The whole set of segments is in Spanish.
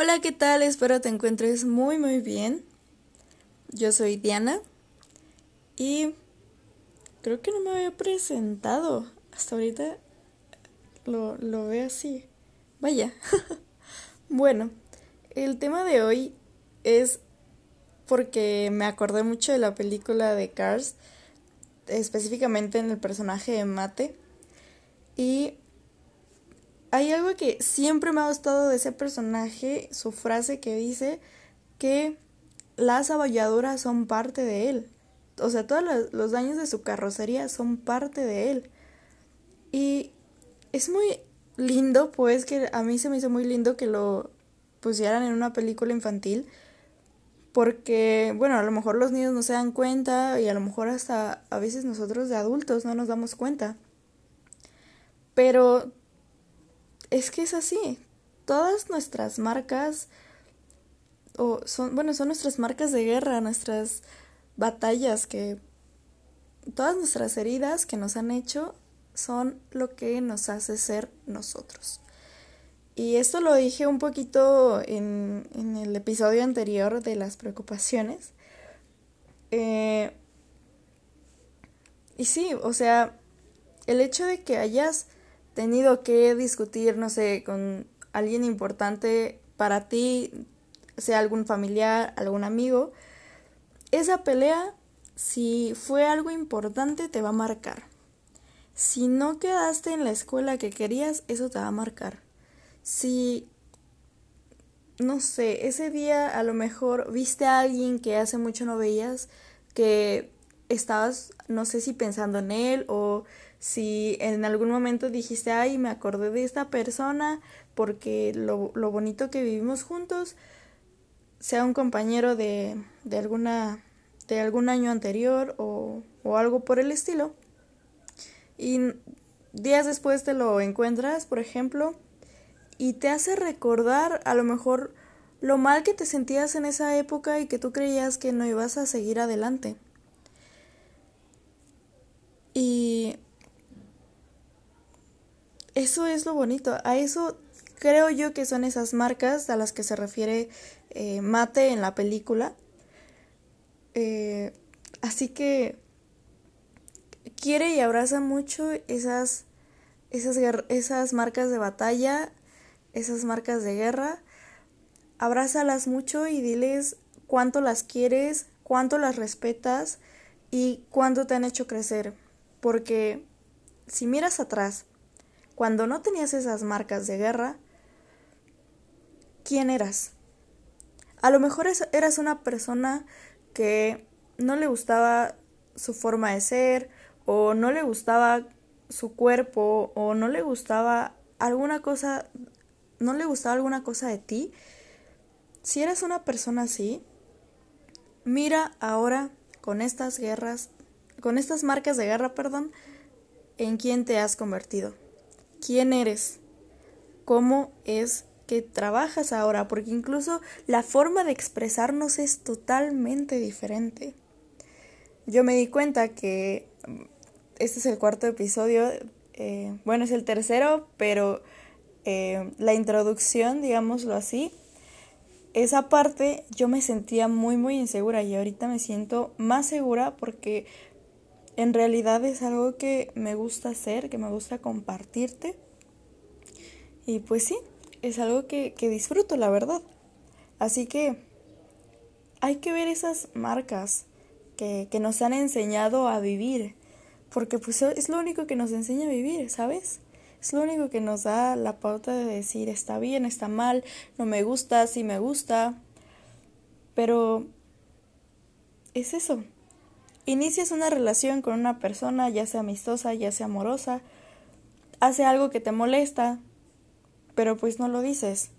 Hola, ¿qué tal? Espero te encuentres muy muy bien. Yo soy Diana y creo que no me había presentado. Hasta ahorita lo, lo veo así. Vaya. bueno, el tema de hoy es porque me acordé mucho de la película de Cars, específicamente en el personaje de Mate. Y hay algo que siempre me ha gustado de ese personaje, su frase que dice que las abolladuras son parte de él. O sea, todos los daños de su carrocería son parte de él. Y es muy lindo, pues, que a mí se me hizo muy lindo que lo pusieran en una película infantil. Porque, bueno, a lo mejor los niños no se dan cuenta y a lo mejor hasta a veces nosotros de adultos no nos damos cuenta. Pero es que es así. Todas nuestras marcas, o son, bueno, son nuestras marcas de guerra, nuestras batallas que, todas nuestras heridas que nos han hecho son lo que nos hace ser nosotros. Y esto lo dije un poquito en, en el episodio anterior de las preocupaciones. Eh, y sí, o sea, el hecho de que hayas tenido que discutir, no sé, con alguien importante para ti, sea algún familiar, algún amigo, esa pelea, si fue algo importante, te va a marcar. Si no quedaste en la escuela que querías, eso te va a marcar. Si, no sé, ese día a lo mejor viste a alguien que hace mucho no veías, que estabas, no sé si pensando en él o si en algún momento dijiste, ay, me acordé de esta persona porque lo, lo bonito que vivimos juntos, sea un compañero de, de, alguna, de algún año anterior o, o algo por el estilo, y días después te lo encuentras, por ejemplo, y te hace recordar a lo mejor lo mal que te sentías en esa época y que tú creías que no ibas a seguir adelante. Y eso es lo bonito. A eso creo yo que son esas marcas a las que se refiere eh, Mate en la película. Eh, así que quiere y abraza mucho esas, esas, esas marcas de batalla, esas marcas de guerra. Abrázalas mucho y diles cuánto las quieres, cuánto las respetas y cuánto te han hecho crecer. Porque si miras atrás cuando no tenías esas marcas de guerra, ¿quién eras? A lo mejor eras una persona que no le gustaba su forma de ser, o no le gustaba su cuerpo, o no le gustaba alguna cosa, no le gustaba alguna cosa de ti. Si eras una persona así, mira ahora con estas guerras, con estas marcas de guerra, perdón, en quién te has convertido quién eres, cómo es que trabajas ahora, porque incluso la forma de expresarnos es totalmente diferente. Yo me di cuenta que mm, este es el cuarto episodio, eh, bueno, es el tercero, pero eh, la introducción, digámoslo así, esa parte yo me sentía muy, muy insegura y ahorita me siento más segura porque en realidad es algo que me gusta hacer, que me gusta compartirte. Y pues sí, es algo que, disfruto, la verdad. Así que hay que ver esas marcas que, que nos han enseñado a vivir. Porque pues es lo único que nos enseña a vivir, ¿sabes? Es lo único que nos da la pauta de decir está bien, está mal, no me gusta, sí me gusta. Pero es eso, Inicias una relación con una persona, ya sea amistosa, ya sea amorosa, hace algo que te molesta, pero pues no lo dices.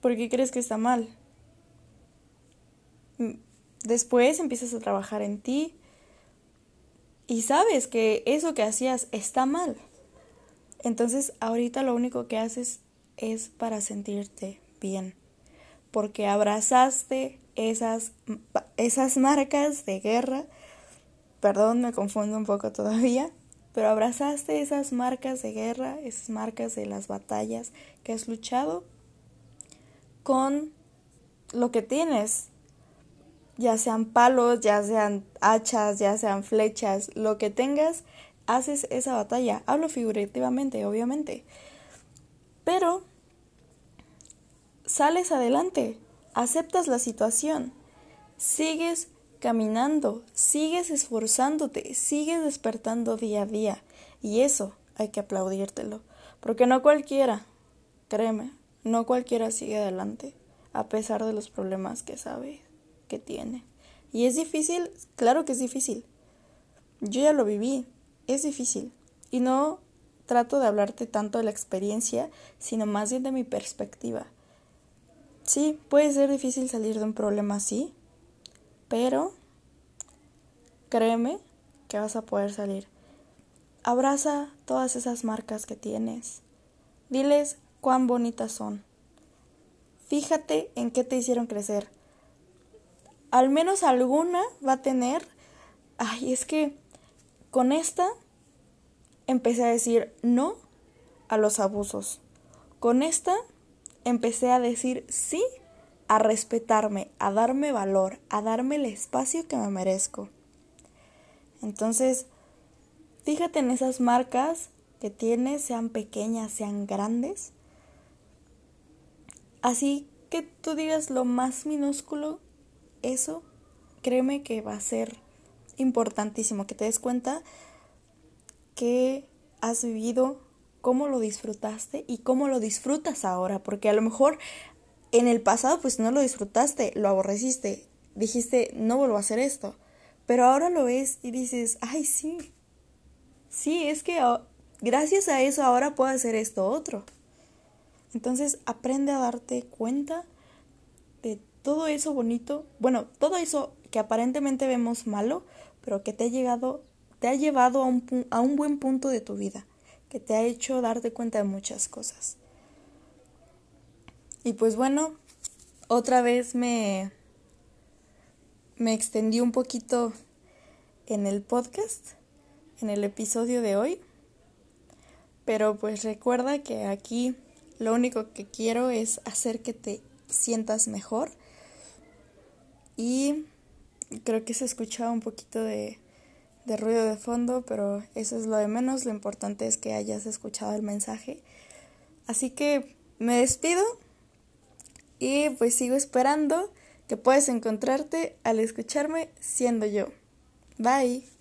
porque crees que está mal? Mm, después empiezas a trabajar en ti y sabes que eso que hacías está mal. Entonces ahorita lo único que haces es para sentirte bien, porque abrazaste esas, esas marcas de guerra, perdón, me confundo un poco todavía, pero abrazaste esas marcas de guerra, esas marcas de las batallas que has luchado con lo que tienes, ya sean palos, ya sean hachas, ya sean flechas, lo que tengas, haces esa batalla. Hablo figurativamente, obviamente. Pero sales adelante, aceptas la situación, sigues caminando, sigues esforzándote, sigues despertando día a día. Y eso hay que aplaudírtelo. Porque no cualquiera, créeme, no cualquiera sigue adelante, a pesar de los problemas que sabe que tiene. Y es difícil, claro que es difícil. Yo ya lo viví, es difícil. Y no trato de hablarte tanto de la experiencia, sino más bien de mi perspectiva. Sí, puede ser difícil salir de un problema así, pero créeme que vas a poder salir. Abraza todas esas marcas que tienes. Diles cuán bonitas son. Fíjate en qué te hicieron crecer. Al menos alguna va a tener... Ay, es que con esta empecé a decir no a los abusos. Con esta empecé a decir sí a respetarme, a darme valor, a darme el espacio que me merezco. Entonces, fíjate en esas marcas que tienes, sean pequeñas, sean grandes. Así que tú digas lo más minúsculo, eso, créeme que va a ser importantísimo, que te des cuenta que has vivido cómo lo disfrutaste y cómo lo disfrutas ahora, porque a lo mejor en el pasado pues no lo disfrutaste, lo aborreciste, dijiste no vuelvo a hacer esto, pero ahora lo ves y dices, ay sí, sí, es que gracias a eso ahora puedo hacer esto otro. Entonces aprende a darte cuenta de todo eso bonito, bueno, todo eso que aparentemente vemos malo, pero que te ha llegado, te ha llevado a un, a un buen punto de tu vida que te ha hecho darte cuenta de muchas cosas. Y pues bueno, otra vez me, me extendí un poquito en el podcast, en el episodio de hoy. Pero pues recuerda que aquí lo único que quiero es hacer que te sientas mejor. Y creo que se escuchaba un poquito de, de ruido de fondo, pero eso es lo de menos. Lo importante es que hayas escuchado el mensaje. Así que me despido y pues sigo esperando que puedas encontrarte al escucharme siendo yo. Bye.